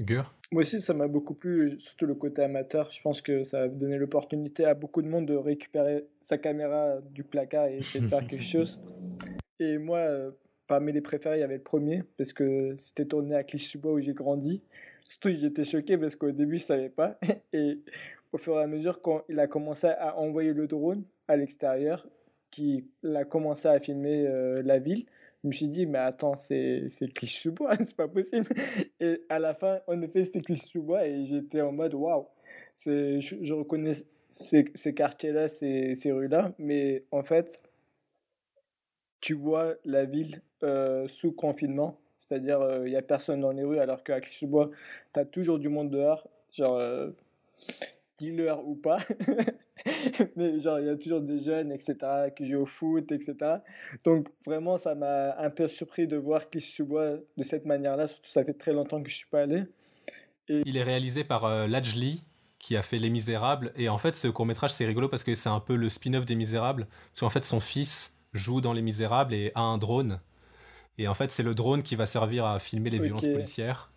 Gur? Moi aussi, ça m'a beaucoup plu, surtout le côté amateur. Je pense que ça a donné l'opportunité à beaucoup de monde de récupérer sa caméra du placard et essayer de faire quelque chose. Et moi, euh, parmi les préférés, il y avait le premier, parce que c'était tourné à Clichy-sous-Bois où j'ai grandi. Surtout, j'étais choqué parce qu'au début, je savais pas. Et au fur et à mesure, quand il a commencé à envoyer le drone à l'extérieur, qu'il a commencé à filmer euh, la ville, je me suis dit, mais attends, c'est Clichy-sous-Bois, c'est pas possible. Et à la fin, en effet, c'était Clichy-sous-Bois et j'étais en mode, waouh, je, je reconnais ces, quartiers-là, ces, ces rues-là, mais en fait, tu vois la ville euh, sous confinement, c'est-à-dire il n'y a personne dans les rues, alors qu'à Clichy-sous-Bois, tu as toujours du monde dehors, genre dealer ou pas. mais genre, il y a toujours des jeunes, etc., qui jouent au foot, etc. Donc, vraiment, ça m'a un peu surpris de voir qu'ils se boit de cette manière-là, surtout ça fait très longtemps que je suis pas allé. Et... Il est réalisé par euh, Lajli, qui a fait Les Misérables. Et en fait, ce court-métrage, c'est rigolo parce que c'est un peu le spin-off des Misérables. Parce qu'en fait, son fils joue dans Les Misérables et a un drone. Et en fait, c'est le drone qui va servir à filmer les violences policières.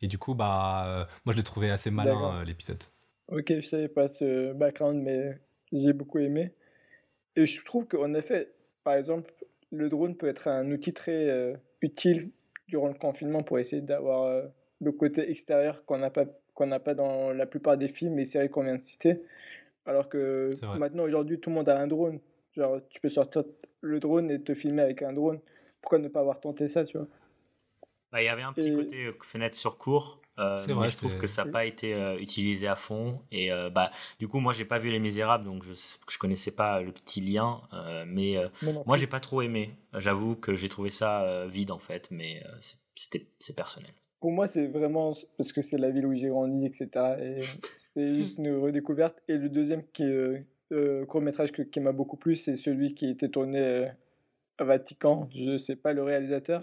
Et du coup, bah, euh, moi, je l'ai trouvé assez malin, euh, l'épisode. Ok, je savais pas ce background, mais j'ai beaucoup aimé. Et je trouve qu'en effet, par exemple, le drone peut être un outil très euh, utile durant le confinement pour essayer d'avoir euh, le côté extérieur qu'on n'a pas qu'on n'a pas dans la plupart des films et séries qu'on vient de citer. Alors que maintenant, aujourd'hui, tout le monde a un drone. Genre, tu peux sortir le drone et te filmer avec un drone. Pourquoi ne pas avoir tenté ça, tu vois? Bah, Il y avait un petit côté euh, fenêtre sur cours euh, mais je trouve que ça n'a pas été euh, utilisé à fond. Et euh, bah, du coup, moi, j'ai pas vu Les Misérables, donc je, je connaissais pas le petit lien. mais moi, j'ai pas trop aimé. J'avoue que j'ai trouvé ça vide en fait, mais c'était c'est personnel. Pour moi, c'est vraiment parce que c'est la ville où j'ai grandi, etc. Et c'était juste une redécouverte. Et le deuxième qui court métrage qui m'a beaucoup plu, c'est celui qui était tourné Vatican, je ne sais pas le réalisateur.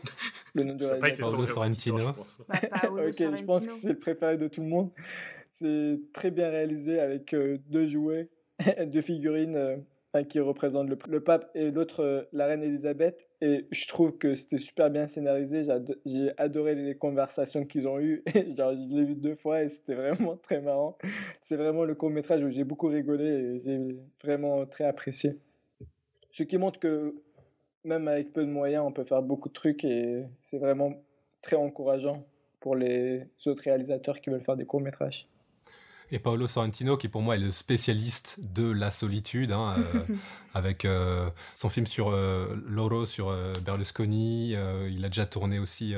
Le nom de ça réalisateur. Paolo Sorrentino. Je pense, bah, je pense que c'est le préféré de tout le monde. C'est très bien réalisé avec euh, deux jouets, deux figurines, euh, un qui représente le, pape et l'autre euh, la reine Elisabeth. Et je trouve que c'était super bien scénarisé. J'ai adoré les conversations qu'ils ont eues. Genre, je l'ai vu deux fois et c'était vraiment très marrant. C'est vraiment le court métrage où j'ai beaucoup rigolé et j'ai vraiment très apprécié. Ce qui montre que même avec peu de moyens, on peut faire beaucoup de trucs et c'est vraiment très encourageant pour les autres réalisateurs qui veulent faire des courts-métrages. Et Paolo Sorrentino, qui pour moi est le spécialiste de la solitude, hein, euh, avec euh, son film sur euh, Loro, sur Berlusconi. il a déjà tourné aussi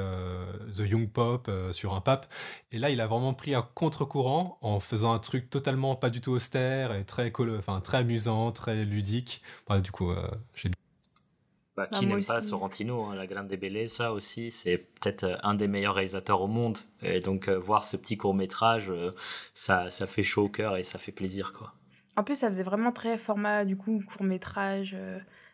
The Young Pop sur un pape. Et là, il a vraiment pris un contre-courant en faisant un truc totalement pas du tout austère et très, enfin, très amusant, très ludique. du coup, j'ai bah, bah, qui n'aime pas Sorrentino, hein, La Grande Bellezza aussi, c'est peut-être euh, un des meilleurs réalisateurs au monde. Et donc euh, voir ce petit court métrage, euh, ça, ça fait chaud au cœur et ça fait plaisir quoi. En plus, ça faisait vraiment très format du coup court métrage.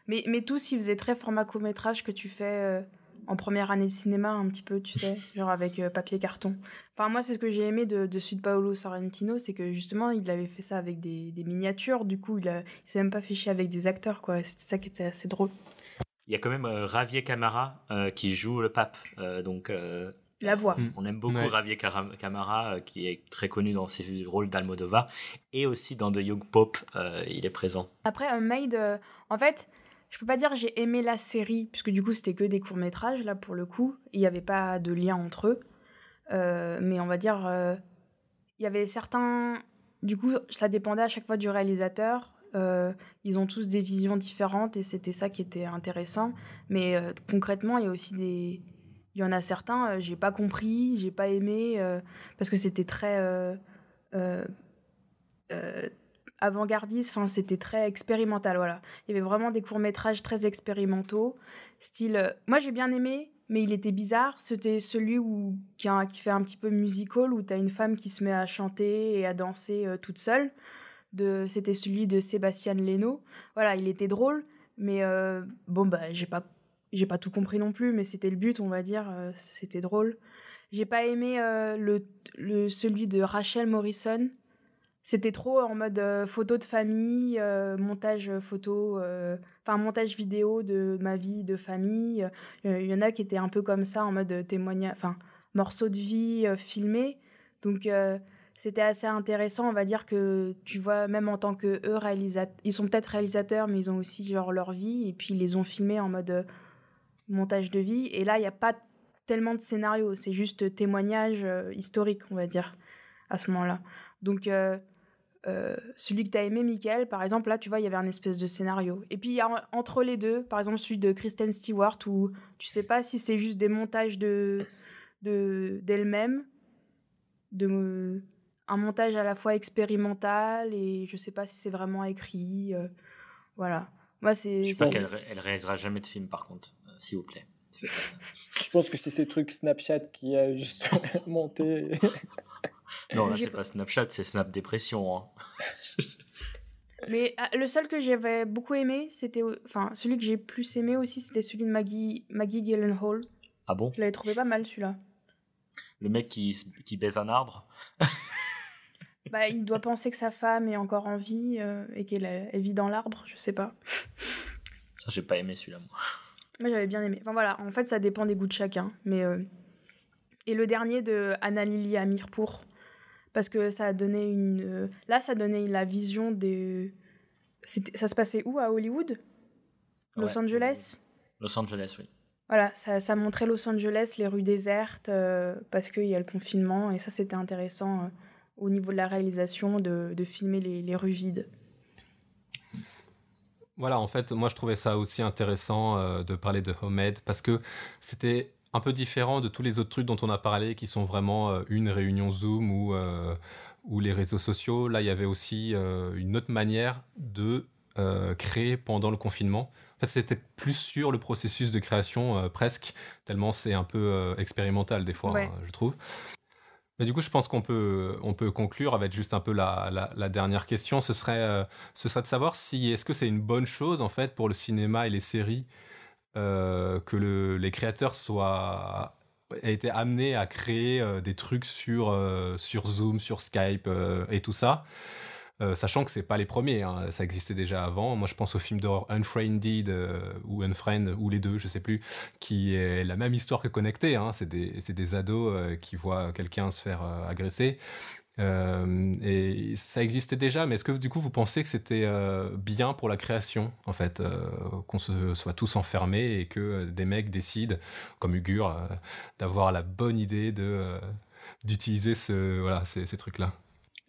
Mais, mais tous, ils faisaient très format court métrage que tu fais en première année de cinéma un petit peu, tu sais, genre avec papier carton. Enfin moi, c'est ce que j'ai aimé de, de Sud Paolo Sorrentino, c'est que justement, il avait fait ça avec des, des miniatures. Du coup, il, a, il s'est même pas fait chier avec des acteurs quoi. C'était ça qui était assez drôle il y a quand même euh, Javier Camara euh, qui joue le pape. Euh, donc la voix. Mm. On aime beaucoup Javier Camara, qui est très connu dans ses rôles d'Almodovar, et aussi dans The Young Pope, il est présent. Après, un Maid, en fait, je peux pas dire j'ai aimé la série, puisque du coup c'était que des courts métrages là pour le coup, il n'y avait pas de lien entre eux, mais on va dire, il y avait certains, du coup ça dépendait à chaque fois du réalisateur. Euh, ils ont tous des visions différentes et c'était ça qui était intéressant. Mais euh, concrètement, il y a aussi des. Il y en a certains, euh, j'ai pas compris, j'ai pas aimé, parce que c'était très avant-gardiste, enfin c'était très expérimental, voilà. Il y avait vraiment des courts-métrages très expérimentaux, style... moi j'ai bien aimé, mais il était bizarre, c'était celui où, qui, fait un petit peu musical, où tu as une femme qui se met à chanter et à danser toute seule c'était celui de Sébastien Leno. Voilà, il était drôle, mais euh, bon bah j'ai pas j'ai pas tout compris non plus, mais c'était le but, on va dire, euh, c'était drôle. J'ai pas aimé euh, le, le celui de Rachel Morrison. C'était trop en mode photo de famille, montage photo, enfin montage vidéo de ma vie de famille. Il y en a qui étaient un peu comme ça en mode témoignage, enfin morceau de vie filmé. Donc c'était assez intéressant. On va dire que tu vois, même en tant que eux réalisateurs, ils sont peut-être réalisateurs, mais ils ont aussi genre leur vie et puis ils les ont filmés en mode euh, montage de vie. Et là, il n'y a pas tellement de scénario, c'est juste témoignage euh, historique, on va dire, à ce moment-là. Donc, euh, celui que tu as aimé, Michael, par exemple, là, tu vois, il y avait un espèce de scénario. Et puis, entre les deux, par exemple, celui de Kristen Stewart, où tu sais pas si c'est juste des montages de d'elle-même, de, un montage à la fois expérimental et je sais pas si c'est vraiment écrit. Euh, voilà. Moi, c'est. J'espère c'est- qu'elle ré- elle réalisera jamais de film, par contre, euh, s'il vous plaît. Faites pas ça. Je pense que c'est ces trucs Snapchat qui a juste monté. Non, là, c'est pas- Snapchat, c'est Snap Dépression. hein. Mais ah, le seul que j'avais beaucoup aimé, c'était. Enfin, celui que j'ai plus aimé aussi, c'était celui de Maggie, Maggie Gyllenhaal. ah bon? Je l'avais trouvé pas mal celui-là. Le mec qui, qui baise un arbre? Bah, il doit penser que sa femme est encore en vie euh, et qu'elle euh, elle vit dans l'arbre, je sais pas. Ça, j'ai pas aimé celui-là, moi. Moi, j'avais bien aimé. Enfin voilà, en fait, ça dépend des goûts de chacun. Mais euh, et le dernier de Anna Lily à Mirpour, parce que ça a donné une. Là, ça donnait la vision des. Ça se passait où à Hollywood? Los Ouais. Angeles? Los Angeles, oui. Voilà, ça, ça montrait Los Angeles, les rues désertes, euh, parce qu'il y a le confinement, et ça c'était intéressant au niveau de la réalisation de, de filmer les, les rues vides. Voilà, en fait, moi je trouvais ça aussi intéressant euh, de parler de Homemade parce que c'était un peu différent de tous les autres trucs dont on a parlé qui sont vraiment euh, une réunion Zoom ou, euh, ou les réseaux sociaux. Là, il y avait aussi une autre manière de créer pendant le confinement. En fait, c'était plus sur le processus de création presque, tellement c'est un peu expérimental des fois, Ouais. hein, je trouve. Mais du coup, je pense qu'on peut, on peut conclure avec juste un peu la, dernière question. Ce serait, euh, ce serait de savoir si est-ce que c'est une bonne chose en fait pour le cinéma et les séries euh, que le- les créateurs soient aient été amenés à créer euh, des trucs sur sur Zoom, sur Skype et tout ça? Euh, sachant que c'est pas les premiers, hein, ça existait déjà avant. Moi, je pense au film d'horreur Unfriended euh, ou Unfriend ou les deux, je sais plus, qui est la même histoire que Connecté. Hein. C'est des, des ados euh, qui voient quelqu'un se faire agresser. Et ça existait déjà, mais est-ce que du coup vous pensez que c'était bien pour la création, en fait, qu'on se soit tous enfermés et que des mecs décident, comme Ugur, d'avoir la bonne idée de d'utiliser ce voilà ces, ces trucs-là?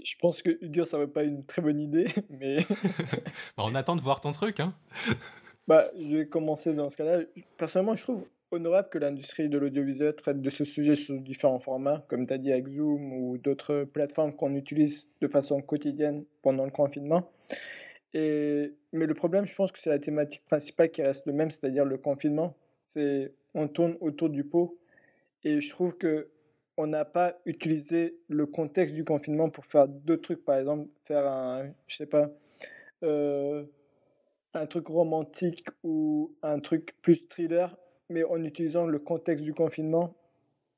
Je pense que Hugo, ça va pas une très bonne idée, mais Bah, on attend de voir ton truc, hein. bah, je vais commencer dans ce cas-là. Personnellement, je trouve honorable que l'industrie de l'audiovisuel traite de ce sujet sous différents formats, comme tu as dit avec Zoom ou d'autres plateformes qu'on utilise de façon quotidienne pendant le confinement. Et, mais le problème, je pense que c'est la thématique principale qui reste le même, c'est-à-dire le confinement. C'est on tourne autour du pot. Et je trouve que on n'a pas utilisé le contexte du confinement pour faire d'autres trucs, par exemple faire un, je sais pas, euh, un truc romantique ou un truc plus thriller, mais en utilisant le contexte du confinement.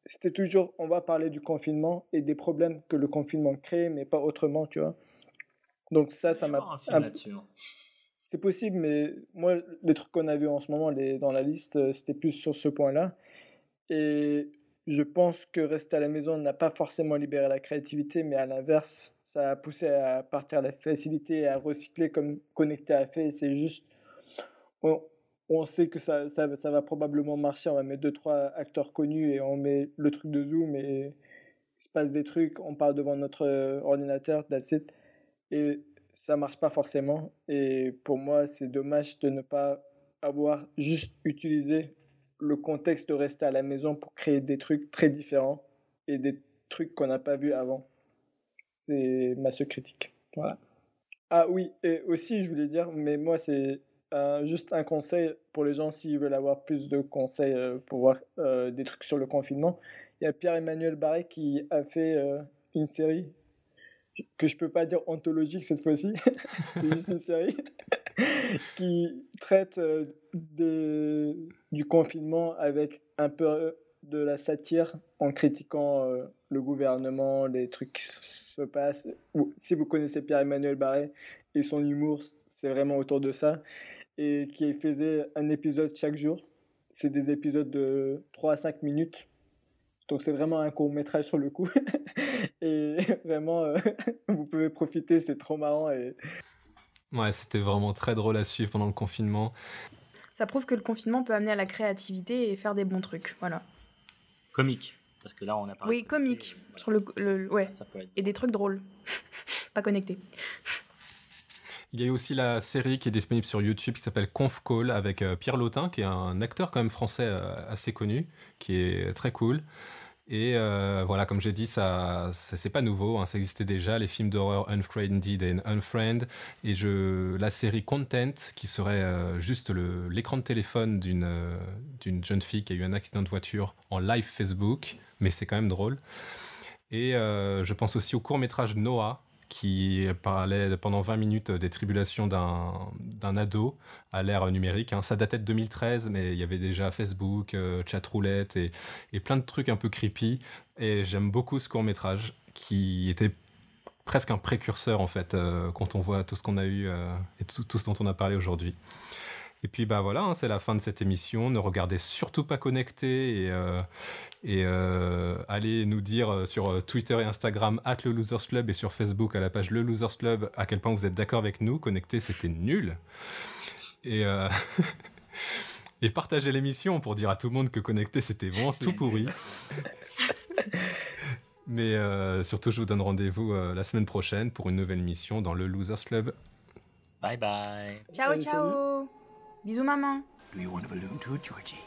C'était toujours, on va parler du confinement et des problèmes que le confinement crée, mais pas autrement, tu vois. Donc ça, ça m'a... hein. c'est possible, mais moi, les trucs qu'on a vus en ce moment les, dans la liste, euh, c'était plus sur ce point-là. Et je pense que rester à la maison n'a pas forcément libéré la créativité, mais à l'inverse, ça a poussé à partir à la facilité et à recycler comme Connecté a fait. C'est juste, on, on sait que ça, ça, va probablement marcher. On va mettre deux, trois acteurs connus et on met le truc de Zoom et il se passe des trucs. On parle devant notre ordinateur, that's it. Et ça marche pas forcément. Et pour moi, c'est dommage de ne pas avoir juste utilisé le contexte de rester à la maison pour créer des trucs très différents et des trucs qu'on n'a pas vus avant. C'est ma seule critique. Voilà. Ah oui, et aussi, je voulais dire, mais moi, c'est euh, juste un conseil pour les gens s'ils veulent avoir plus de conseils euh, pour voir euh, des trucs sur le confinement. Il y a Pierre-Emmanuel Barré qui a fait une série que je peux pas dire anthologique cette fois-ci, c'est juste une série qui traite euh, du confinement avec un peu de la satire en critiquant euh, le gouvernement, les trucs qui se passent. Si vous connaissez Pierre-Emmanuel Barré et son humour, c'est vraiment autour de ça. Et qui faisait un épisode chaque jour. C'est des épisodes de 3 à 5 minutes. Donc c'est vraiment un court métrage sur le coup. et vraiment, euh, vous pouvez profiter, c'est trop marrant. Et Ouais, c'était vraiment très drôle à suivre pendant le confinement. Ça prouve que le confinement peut amener à la créativité et faire des bons trucs. Voilà. Comique. Parce que là, on a parlé. Oui, comique. côté, Sur le, le- ouais. Ça peut être. Et des trucs drôles. pas connectés. Il y a eu aussi la série qui est disponible sur YouTube qui s'appelle Conf Call avec euh, Pierre Lautin, qui est un acteur quand même français euh, assez connu, qui est très cool. Et euh, voilà, comme j'ai dit, ça, c'est pas nouveau, hein, ça existait déjà, les films d'horreur Unfriended et Unfriend, et je, la série Content, qui serait euh, juste l'écran de téléphone d'une euh, d'une jeune fille qui a eu un accident de voiture en live Facebook, mais c'est quand même drôle. Et je pense aussi au court métrage Noah, qui parlait pendant 20 minutes des tribulations d'un ado à l'ère numérique. hein. Ça datait de 2013, mais il y avait déjà Facebook, euh, chatroulette et, et plein de trucs un peu creepy. Et j'aime beaucoup ce court métrage qui était presque un précurseur en fait euh, quand on voit tout ce qu'on a eu euh, et tout, tout ce dont on a parlé aujourd'hui. Et puis bah voilà, hein, c'est la fin de cette émission. Ne regardez surtout pas connecté et, euh, et euh, allez nous dire euh, sur Twitter et Instagram at le Losers Club et sur Facebook à la page le Losers Club à quel point vous êtes d'accord avec nous. Connecté, c'était nul. Et euh, et partagez l'émission pour dire à tout le monde que connecté c'était vraiment tout pourri. Mais euh, surtout, je vous donne rendez-vous euh, la semaine prochaine pour une nouvelle émission dans le Losers Club. Bye bye. Ciao, ciao Bisous maman Do you want a balloon too, Georgie?